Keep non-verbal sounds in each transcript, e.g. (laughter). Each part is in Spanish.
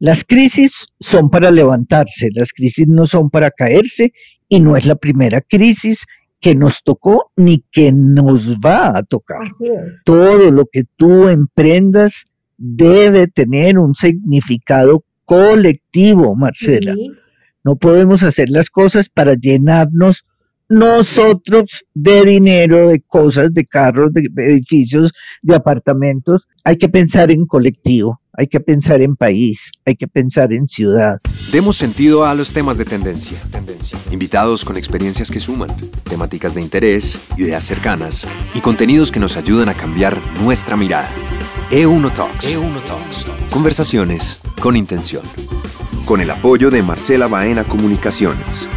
Las crisis son para levantarse, las crisis no son para caerse y no es la primera crisis que nos tocó ni que nos va a tocar. Todo lo que tú emprendas debe tener un significado colectivo, Marcela. No podemos hacer las cosas para llenarnos nosotros de dinero, de cosas, de carros, de edificios, de apartamentos. Hay que pensar en colectivo, hay que pensar en país, hay que pensar en ciudad. Demos sentido a los temas de tendencia. Invitados con experiencias que suman, temáticas de interés, ideas cercanas y contenidos que nos ayudan a cambiar nuestra mirada. E1 Talks. E1 Talks. Conversaciones con intención. Con el apoyo de Marcela Baena Comunicaciones.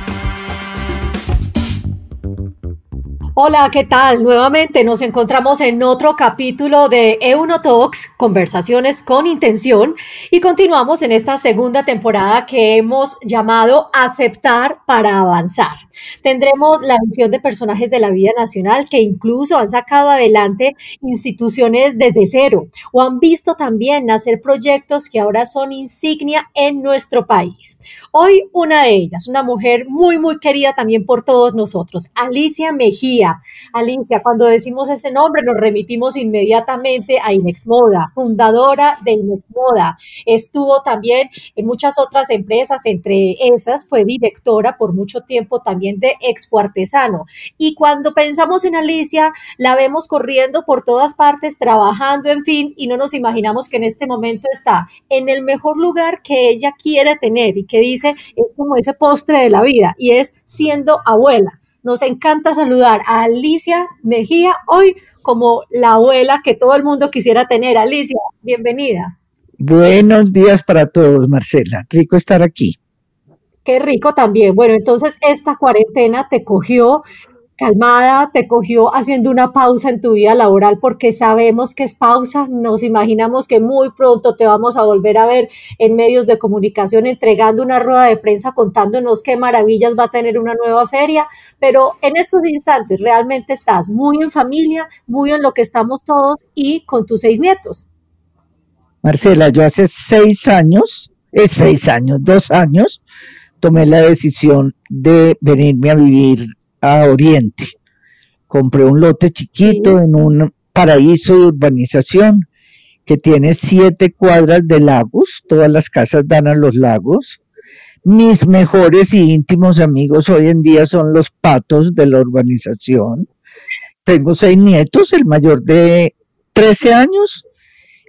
Hola, ¿qué tal? Nuevamente nos encontramos en otro capítulo de Euno Talks, conversaciones con intención, y continuamos en esta segunda temporada que hemos llamado Aceptar para avanzar. Tendremos la visión de personajes de la vida nacional que incluso han sacado adelante instituciones desde cero o han visto también nacer proyectos que ahora son insignia en nuestro país. Hoy una de ellas, una mujer muy, muy querida también por todos nosotros, Alicia Mejía. Alicia, cuando decimos ese nombre nos remitimos inmediatamente a Inex Moda, fundadora de Inex Moda. Estuvo también en muchas otras empresas, entre esas fue directora por mucho tiempo también de Expo Artesano. Y cuando pensamos en Alicia, la vemos corriendo por todas partes, trabajando, en fin, y no nos imaginamos que en este momento está en el mejor lugar que ella quiere tener y que dice es como ese postre de la vida y es siendo abuela. Nos encanta saludar a Alicia Mejía hoy como la abuela que todo el mundo quisiera tener. Alicia, bienvenida. Buenos días para todos, Marcela. Rico estar aquí. Qué rico también. Bueno, entonces esta cuarentena te cogió calmada, te cogió haciendo una pausa en tu vida laboral porque sabemos que es pausa, nos imaginamos que muy pronto te vamos a volver a ver en medios de comunicación entregando una rueda de prensa contándonos qué maravillas va a tener una nueva feria, pero en estos instantes realmente estás muy en familia, muy en lo que estamos todos y con tus seis nietos. Marcela, yo hace seis años, es seis años, dos años, tomé la decisión de venirme a vivir a Oriente. Compré un lote chiquito en un paraíso de urbanización que tiene siete cuadras de lagos, todas las casas dan a los lagos. Mis mejores y íntimos amigos hoy en día son los patos de la urbanización. Tengo seis nietos, el mayor de 13 años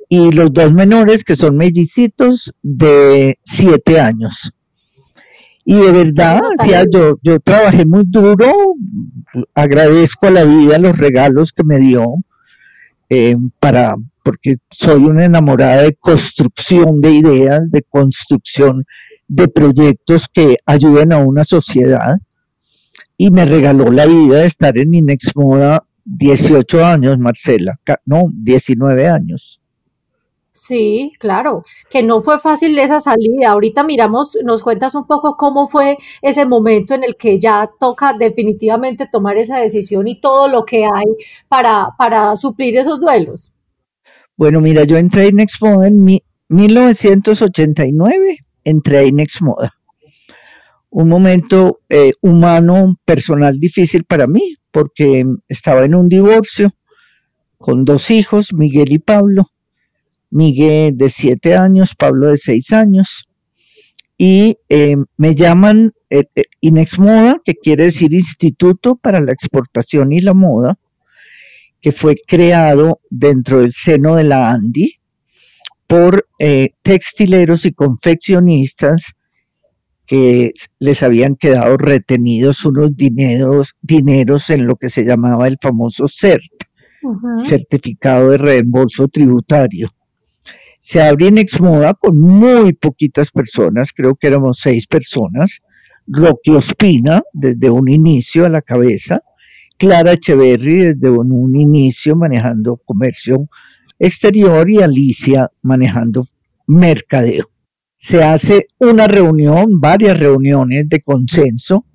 y los dos menores que son mellicitos de 7 años. Y de verdad, yo, yo trabajé muy duro, agradezco a la vida los regalos que me dio, eh, para, porque soy una enamorada de construcción de ideas, de construcción de proyectos que ayuden a una sociedad. Y me regaló la vida de estar en Inexmoda 18 años, Marcela, no, 19 años. Sí, claro, que no fue fácil esa salida. Ahorita miramos, nos cuentas un poco cómo fue ese momento en el que ya toca definitivamente tomar esa decisión y todo lo que hay para, para suplir esos duelos. Bueno, mira, yo entré en Exmoda en 1989, entré en Exmoda. Un momento eh, humano, personal difícil para mí, porque estaba en un divorcio con dos hijos, Miguel y Pablo Miguel de siete años, Pablo de seis años, y eh, me llaman eh, eh, Inexmoda, que quiere decir Instituto para la Exportación y la Moda, que fue creado dentro del seno de la ANDI por textileros y confeccionistas que les habían quedado retenidos unos dineros, dineros en lo que se llamaba el famoso CERT, Certificado de Reembolso Tributario se abre en Exmoda con muy poquitas personas, creo que éramos seis personas, Rocky Ospina desde un inicio a la cabeza, Clara Echeverry desde un, inicio manejando comercio exterior y Alicia manejando mercadeo. Se hace una reunión, varias reuniones de consenso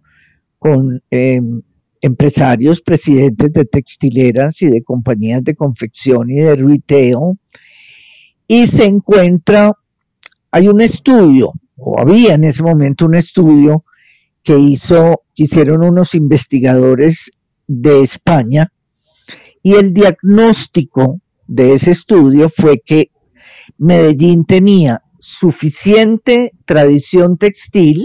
con em, empresarios, presidentes de textileras y de compañías de confección y de retail, y se encuentra hay un estudio, o había en ese momento un estudio que hizo, hicieron unos investigadores de España, y el diagnóstico de ese estudio fue que Medellín tenía suficiente tradición textil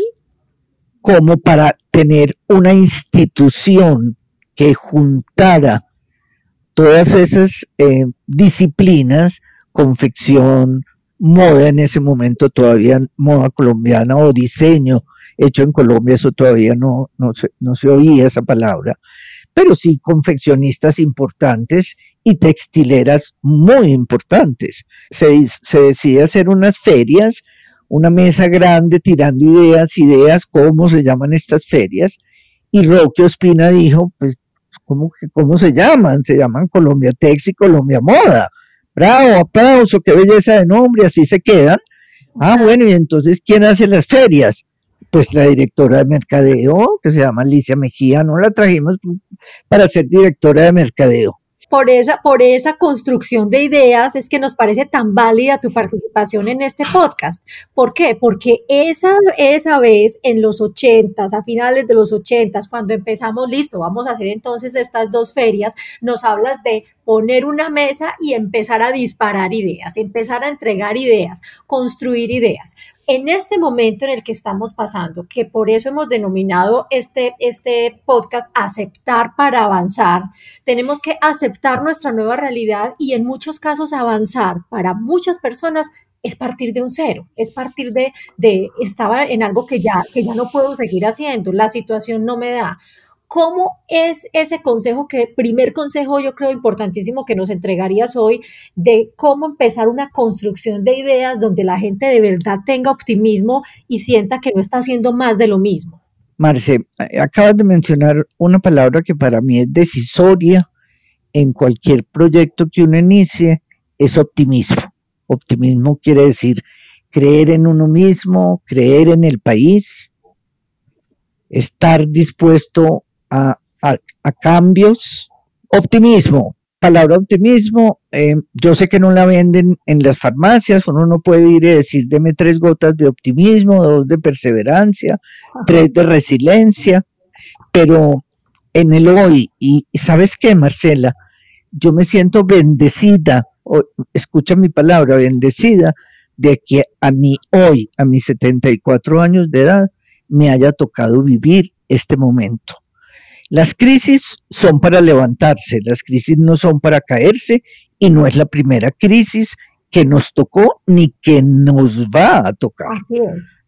como para tener una institución que juntara todas esas eh, disciplinas, confección, moda en ese momento todavía moda colombiana o diseño hecho en Colombia, eso todavía no, no, se, no se oía esa palabra, pero sí confeccionistas importantes y textileras muy importantes. Se, se decide hacer unas ferias, una mesa grande tirando ideas, ideas, cómo se llaman estas ferias, y Roque Ospina dijo, pues, ¿cómo, cómo se llaman? Se llaman Colombia Tex y Colombia Moda. Bravo, aplauso, qué belleza de nombre, así se quedan. Ah, bueno, y entonces, ¿quién hace las ferias? Pues la directora de mercadeo, que se llama Alicia Mejía, no la trajimos para ser directora de mercadeo por esa, por esa construcción de ideas es que nos parece tan válida tu participación en este podcast. ¿Por qué? Porque esa, esa vez en los ochentas, a finales de los ochentas, cuando empezamos, listo, vamos a hacer entonces estas dos ferias, nos hablas de poner una mesa y empezar a disparar ideas, empezar a entregar ideas, construir ideas en este momento en el que estamos pasando, que por eso hemos denominado este, este podcast Aceptar para avanzar, tenemos que aceptar nuestra nueva realidad y en muchos casos avanzar para muchas personas es partir de un cero, es partir de, de estaba en algo que ya, que ya no puedo seguir haciendo, la situación no me da. ¿Cómo es ese consejo, que primer consejo yo creo importantísimo que nos entregarías hoy de cómo empezar una construcción de ideas donde la gente de verdad tenga optimismo y sienta que no está haciendo más de lo mismo? Marce, acabas de mencionar una palabra que para mí es decisoria en cualquier proyecto que uno inicie, es optimismo. Optimismo quiere decir creer en uno mismo, creer en el país, estar dispuesto a, cambios. Optimismo, palabra optimismo, eh, yo sé que no la venden en las farmacias, uno no puede ir y decir, deme tres gotas de optimismo, dos de perseverancia, tres de resiliencia, pero en el hoy, y, sabes qué, Marcela, yo me siento bendecida, escucha mi palabra, bendecida, de que a mí hoy, a mis 74 años de edad, me haya tocado vivir este momento. Las crisis son para levantarse, las crisis no son para caerse y no es la primera crisis que nos tocó ni que nos va a tocar.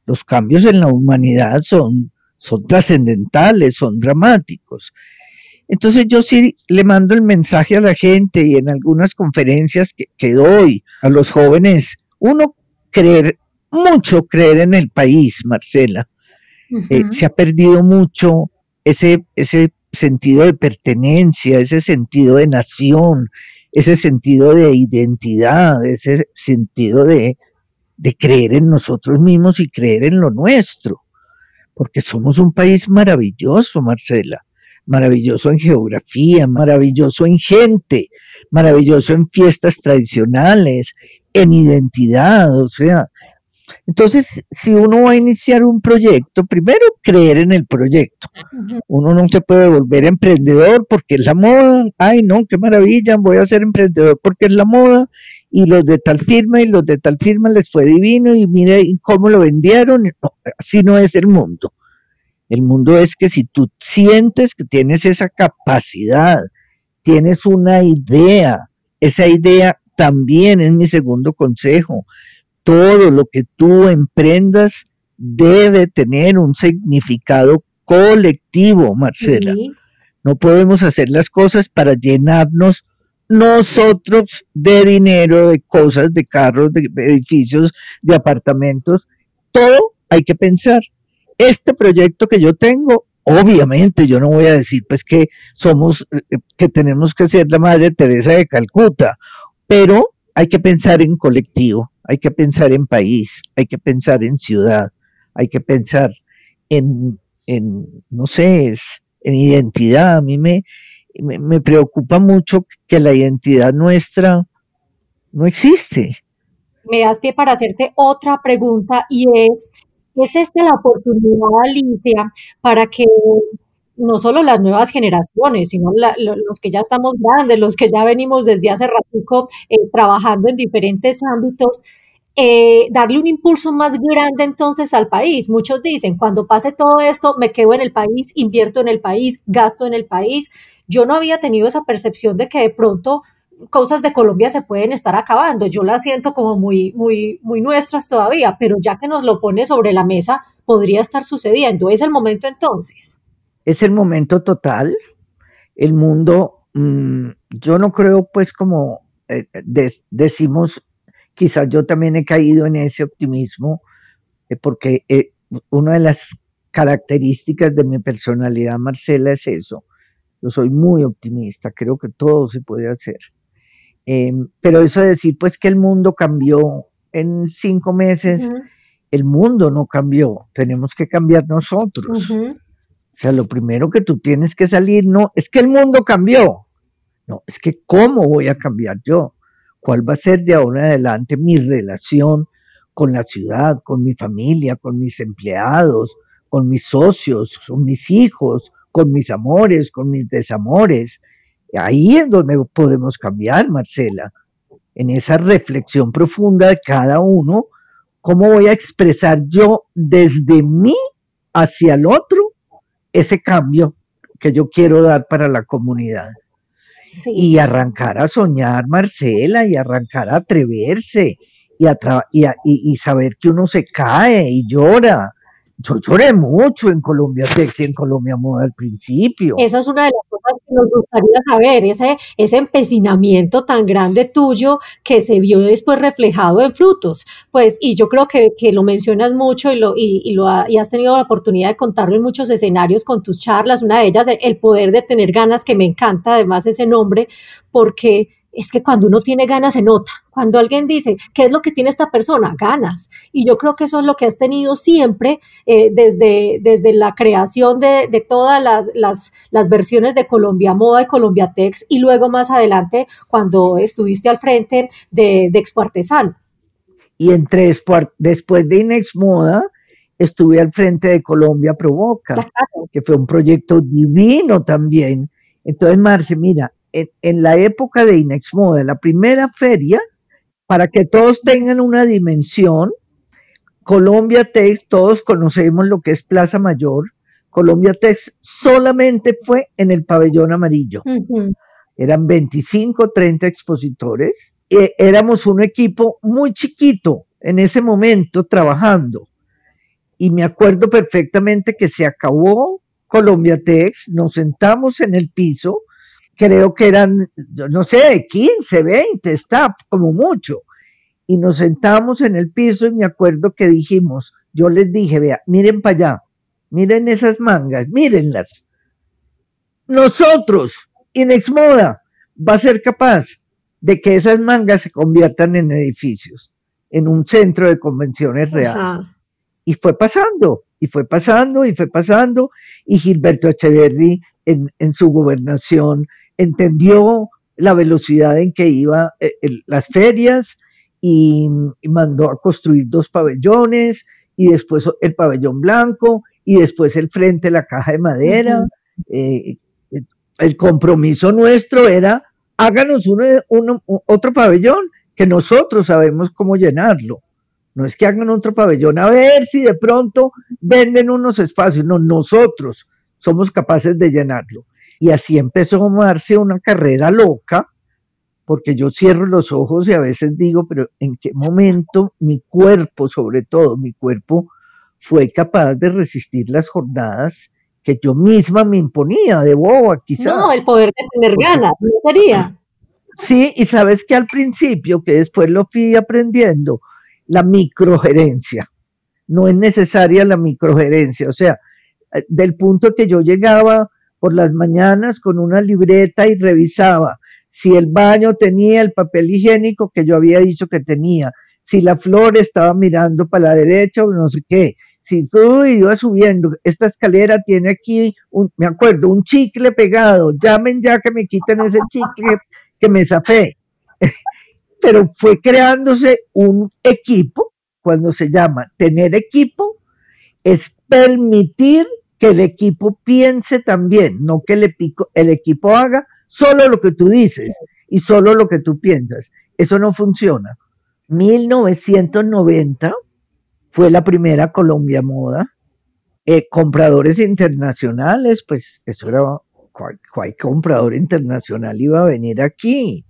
Los cambios en la humanidad son, son trascendentales, son dramáticos. Entonces yo sí le mando el mensaje a la gente y en algunas conferencias que, doy a los jóvenes, uno creer, mucho creer en el país, Marcela. Eh, se ha perdido mucho ese, ese sentido de pertenencia, ese sentido de nación, ese sentido de identidad, ese sentido de, de creer en nosotros mismos y creer en lo nuestro, porque somos un país maravilloso, Marcela, maravilloso en geografía, maravilloso en gente, maravilloso en fiestas tradicionales, en identidad, o sea, entonces, si uno va a iniciar un proyecto, primero creer en el proyecto. Uno no se puede volver emprendedor porque es la moda. Ay, no, qué maravilla, voy a ser emprendedor porque es la moda. Y los de tal firma y los de tal firma les fue divino y mire cómo lo vendieron. así no es el mundo. El mundo es que si tú sientes que tienes esa capacidad, tienes una idea, esa idea también es mi segundo consejo todo lo que tú emprendas debe tener un significado colectivo, Marcela. No podemos hacer las cosas para llenarnos nosotros de dinero, de cosas, de carros, de edificios, de apartamentos. Todo hay que pensar. Este proyecto que yo tengo, obviamente yo no voy a decir pues que somos, eh, que tenemos que ser la Madre Teresa de Calcuta, pero hay que pensar en colectivo hay que pensar en país, hay que pensar en ciudad, hay que pensar en, no sé, en identidad. A mí me, me, preocupa mucho que la identidad nuestra no existe. me das pie para hacerte otra pregunta y es, ¿es esta la oportunidad, Alicia, para que no solo las nuevas generaciones, sino los que ya estamos grandes, los que ya venimos desde hace ratico eh, trabajando en diferentes ámbitos, eh, darle un impulso más grande entonces al país. Muchos dicen, cuando pase todo esto, me quedo en el país, invierto en el país, gasto en el país. Yo no había tenido esa percepción de que de pronto cosas de Colombia se pueden estar acabando. Yo las siento como muy, muy, muy nuestras todavía, pero ya que nos lo pone sobre la mesa, podría estar sucediendo. Es el momento entonces. Es el momento total. El mundo, mm, yo no creo pues como eh, decimos quizás yo también he caído en ese optimismo, eh, porque eh, una de las características de mi personalidad, Marcela, es eso. Yo soy muy optimista, creo que todo se puede hacer. Em, pero eso de decir, pues que el mundo cambió en cinco meses, el mundo no cambió, tenemos que cambiar nosotros. O sea, lo primero que tú tienes que salir, no, es que el mundo cambió. No, es que cómo voy a cambiar yo cuál va a ser de ahora en adelante mi relación con la ciudad, con mi familia, con mis empleados, con mis socios, con mis hijos, con mis amores, con mis desamores. Ahí es donde podemos cambiar, Marcela, en esa reflexión profunda de cada uno, cómo voy a expresar yo desde mí hacia el otro ese cambio que yo quiero dar para la comunidad. Y arrancar a soñar, Marcela, y arrancar a atreverse, y, y, y, saber que uno se cae y llora, yo lloré mucho en Colombia que en Colombia Moda al principio. Esa es una de las cosas que nos gustaría saber, ese, ese empecinamiento tan grande tuyo que se vio después reflejado en frutos. Pues, y yo creo que, que lo mencionas mucho y, lo, y, lo y has tenido la oportunidad de contarlo en muchos escenarios con tus charlas. Una de ellas, el poder de tener ganas, que me encanta además ese nombre, porque es que cuando uno tiene ganas se nota. Cuando alguien dice, ¿qué es lo que tiene esta persona? Ganas. Y yo creo que eso es lo que has tenido siempre eh, desde, desde la creación de, todas las, las, versiones de Colombia Moda y Colombia Tex y luego más adelante cuando estuviste al frente de, de Expo Artesano. Y entre después de Inex Moda, estuve al frente de Colombia Provoca, que fue un proyecto divino también. Entonces, Marce, mira, en, la época de Inexmoda, la primera feria, para que todos tengan una dimensión, Colombia Tex, todos conocemos lo que es Plaza Mayor, Colombia Tex solamente fue en el pabellón amarillo. Eran 25, 30 expositores. E, éramos un equipo muy chiquito en ese momento trabajando. Y me acuerdo perfectamente que se acabó Colombia Tex, nos sentamos en el piso creo que eran, no sé, 15, 20 staff, como mucho. Y nos sentamos en el piso y me acuerdo que dijimos, yo les dije, vea, miren para allá, miren esas mangas, mírenlas. Nosotros, Inexmoda, va a ser capaz de que esas mangas se conviertan en edificios, en un centro de convenciones reales. Y fue pasando, y fue pasando, y fue pasando, y Gilberto Echeverry en, en su gobernación entendió la velocidad en que iba eh, las ferias y, mandó a construir dos pabellones y después el pabellón blanco y después el frente, la caja de madera. Eh, el compromiso nuestro era háganos uno, otro pabellón que nosotros sabemos cómo llenarlo. No es que hagan otro pabellón a ver si de pronto venden unos espacios, no, nosotros somos capaces de llenarlo. Y así empezó a Marce una carrera loca, porque yo cierro los ojos y a veces digo, pero ¿en qué momento mi cuerpo, sobre todo mi cuerpo, fue capaz de resistir las jornadas que yo misma me imponía de boba, quizás? No, el poder de tener ganas, ¿no sería? Sí, y sabes que al principio, que después lo fui aprendiendo, la microgerencia. No es necesaria la microgerencia, o sea, eh, del punto que yo llegaba por las mañanas con una libreta y revisaba si el baño tenía el papel higiénico que yo había dicho que tenía, si la flor estaba mirando para la derecha o no sé qué. Si todo iba subiendo, esta escalera tiene aquí, un, me acuerdo, un chicle pegado, llamen ya que me quiten ese chicle que me zafé. (laughs) pero fue creándose un equipo, cuando se llama tener equipo, es permitir el equipo piense también, no que el, el equipo haga solo lo que tú dices y solo lo que tú piensas. Eso no funciona. 1990 fue la primera Colombia Moda. Eh, compradores internacionales, pues eso era, cual, comprador internacional iba a venir aquí.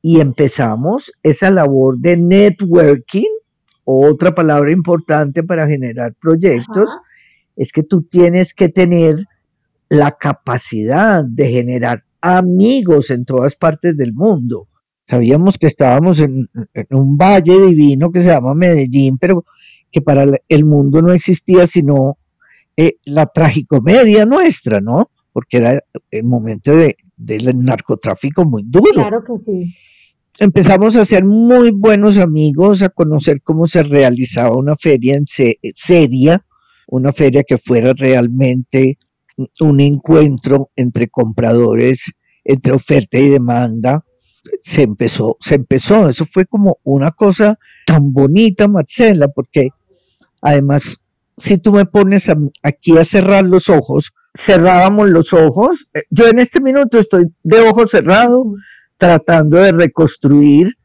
Y empezamos esa labor de networking, otra palabra importante para generar proyectos, es que tú tienes que tener la capacidad de generar amigos en todas partes del mundo. Sabíamos que estábamos en, un valle divino que se llama Medellín, pero que para el mundo no existía sino eh, la tragicomedia nuestra, ¿no? Porque era el momento de, del narcotráfico muy duro. Claro que sí. Empezamos a ser muy buenos amigos, a conocer cómo se realizaba una feria en seria, una feria que fuera realmente un encuentro entre compradores, entre oferta y demanda. Se empezó, se empezó, eso fue como una cosa tan bonita, Marcela, porque además, si tú me pones aquí a cerrar los ojos, cerrábamos los ojos, eh, yo en este minuto estoy de ojos cerrados tratando de reconstruir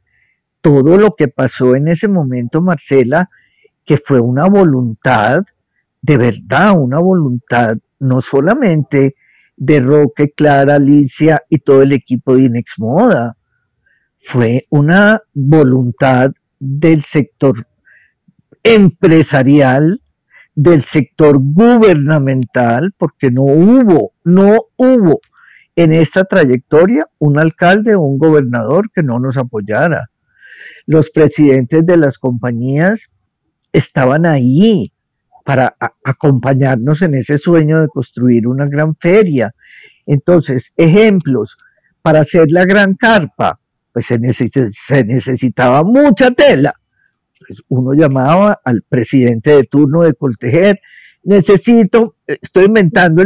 todo lo que pasó en ese momento, Marcela, que fue una voluntad, de verdad, una voluntad no solamente de Roque, Clara, Alicia y todo el equipo de Inex Moda. Fue una voluntad del sector empresarial, del sector gubernamental, porque no hubo, no hubo en esta trayectoria un alcalde o un gobernador que no nos apoyara. Los presidentes de las compañías estaban ahí, para acompañarnos en ese sueño de construir una gran feria. Entonces, ejemplos, para hacer la gran carpa, pues se, necesitaba mucha tela. Pues uno llamaba al presidente de turno de Coltejer, necesito, estoy inventando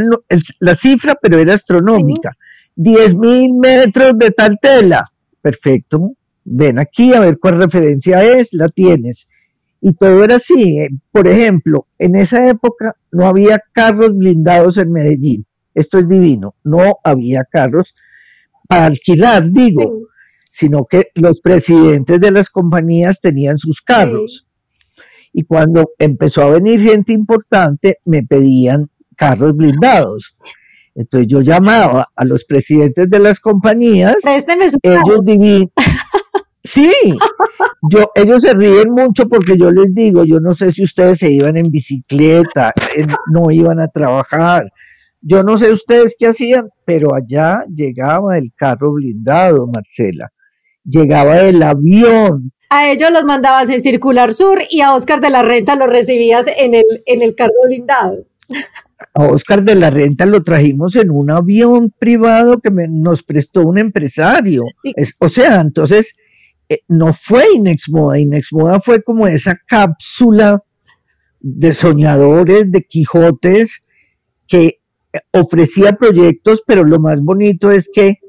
la cifra, pero era astronómica, 10 mil metros de tal tela. Perfecto, ven aquí a ver cuál referencia es, la tienes y todo era así. Eh, por ejemplo, en esa época no había carros blindados en Medellín. Esto es divino. No había carros para alquilar, digo, sino que los presidentes de las compañías tenían sus carros. Y cuando empezó a venir gente importante, me pedían carros blindados. Entonces yo llamaba a los presidentes de las compañías, ellos divinos, (laughs) Sí, yo, ellos se ríen mucho porque yo les digo, yo no sé si ustedes se iban en bicicleta, no iban a trabajar, yo no sé ustedes qué hacían, pero allá llegaba el carro blindado, Marcela, llegaba el avión. A ellos los mandabas en Circular Sur y a Oscar de la Renta los recibías en el, en el carro blindado. A Oscar de la Renta lo trajimos en un avión privado que nos prestó un empresario. o sea, entonces eh, no fue Inexmoda, Inexmoda fue como esa cápsula de soñadores, de Quijotes, que ofrecía proyectos, pero lo más bonito es que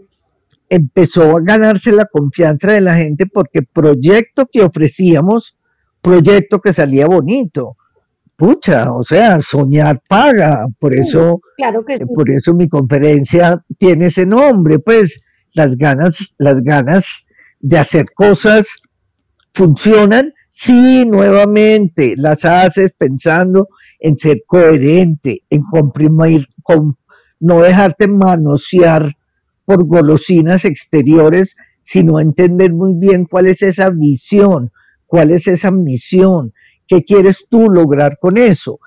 empezó a ganarse la confianza de la gente porque proyecto que ofrecíamos, proyecto que salía bonito. Pucha, o sea, soñar paga, por eso, claro que por eso mi conferencia tiene ese nombre, pues las ganas, las ganas de hacer cosas funcionan si nuevamente las haces pensando en ser coherente, en comprimir, no dejarte manosear por golosinas exteriores, sino entender muy bien cuál es esa visión, cuál es esa misión, qué quieres tú lograr con eso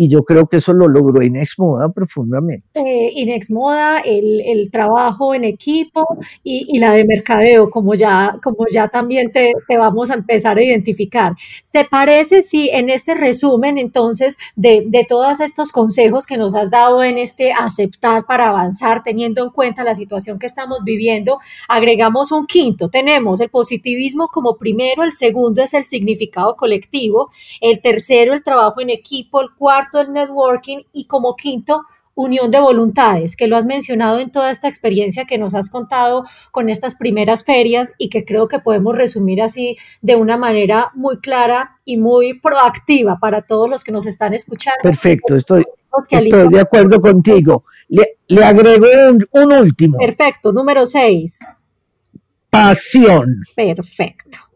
y yo creo que eso lo logró Inex Moda profundamente. Eh, Inex Moda, el, el, trabajo en equipo y, y, la de mercadeo, como ya, como ya también te, te, vamos a empezar a identificar. ¿Se parece si en este resumen entonces de, de todos estos consejos que nos has dado en este aceptar para avanzar, teniendo en cuenta la situación que estamos viviendo, agregamos un quinto? Tenemos el positivismo como primero, el segundo es el significado colectivo, el tercero el trabajo en equipo, el cuarto el networking y como quinto, unión de voluntades, que lo has mencionado en toda esta experiencia que nos has contado con estas primeras ferias y que creo que podemos resumir así de una manera muy clara y muy proactiva para todos los que nos están escuchando. Perfecto, estoy, estoy de acuerdo contigo. Le, le agrego un, un último. Perfecto, número seis. Pasión. Perfecto.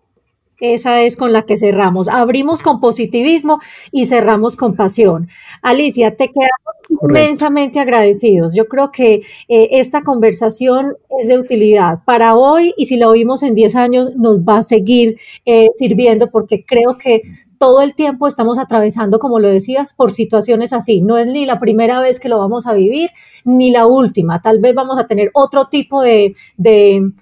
Esa es con la que cerramos. Abrimos con positivismo y cerramos con pasión. Alicia, te quedamos inmensamente agradecidos. Yo creo que eh, esta conversación es de utilidad para hoy y si la oímos en 10 años nos va a seguir eh, sirviendo porque creo que todo el tiempo estamos atravesando, como lo decías, por situaciones así. No es ni la primera vez que lo vamos a vivir, ni la última. Tal vez vamos a tener otro tipo de, de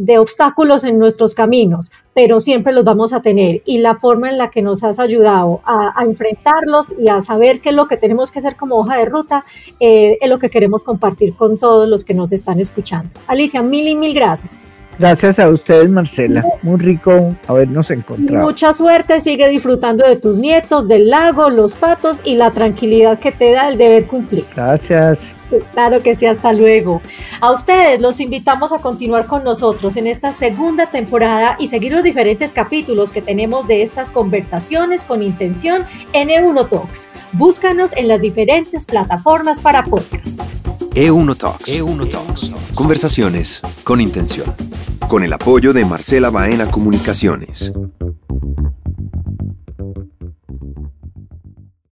de obstáculos en nuestros caminos, pero siempre los vamos a tener y la forma en la que nos has ayudado a, enfrentarlos y a saber qué es lo que tenemos que hacer como hoja de ruta eh, es lo que queremos compartir con todos los que nos están escuchando. Alicia, mil y mil gracias. Gracias a ustedes, Marcela. Muy rico habernos encontrado. Mucha suerte, sigue disfrutando de tus nietos, del lago, los patos y la tranquilidad que te da el deber cumplir. Gracias. Claro que sí, hasta luego. A ustedes los invitamos a continuar con nosotros en esta segunda temporada y seguir los diferentes capítulos que tenemos de estas conversaciones con intención en E1 Talks. Búscanos en las diferentes plataformas para podcast. E1 Talks. E1 Talks. Conversaciones con intención. Con el apoyo de Marcela Baena Comunicaciones.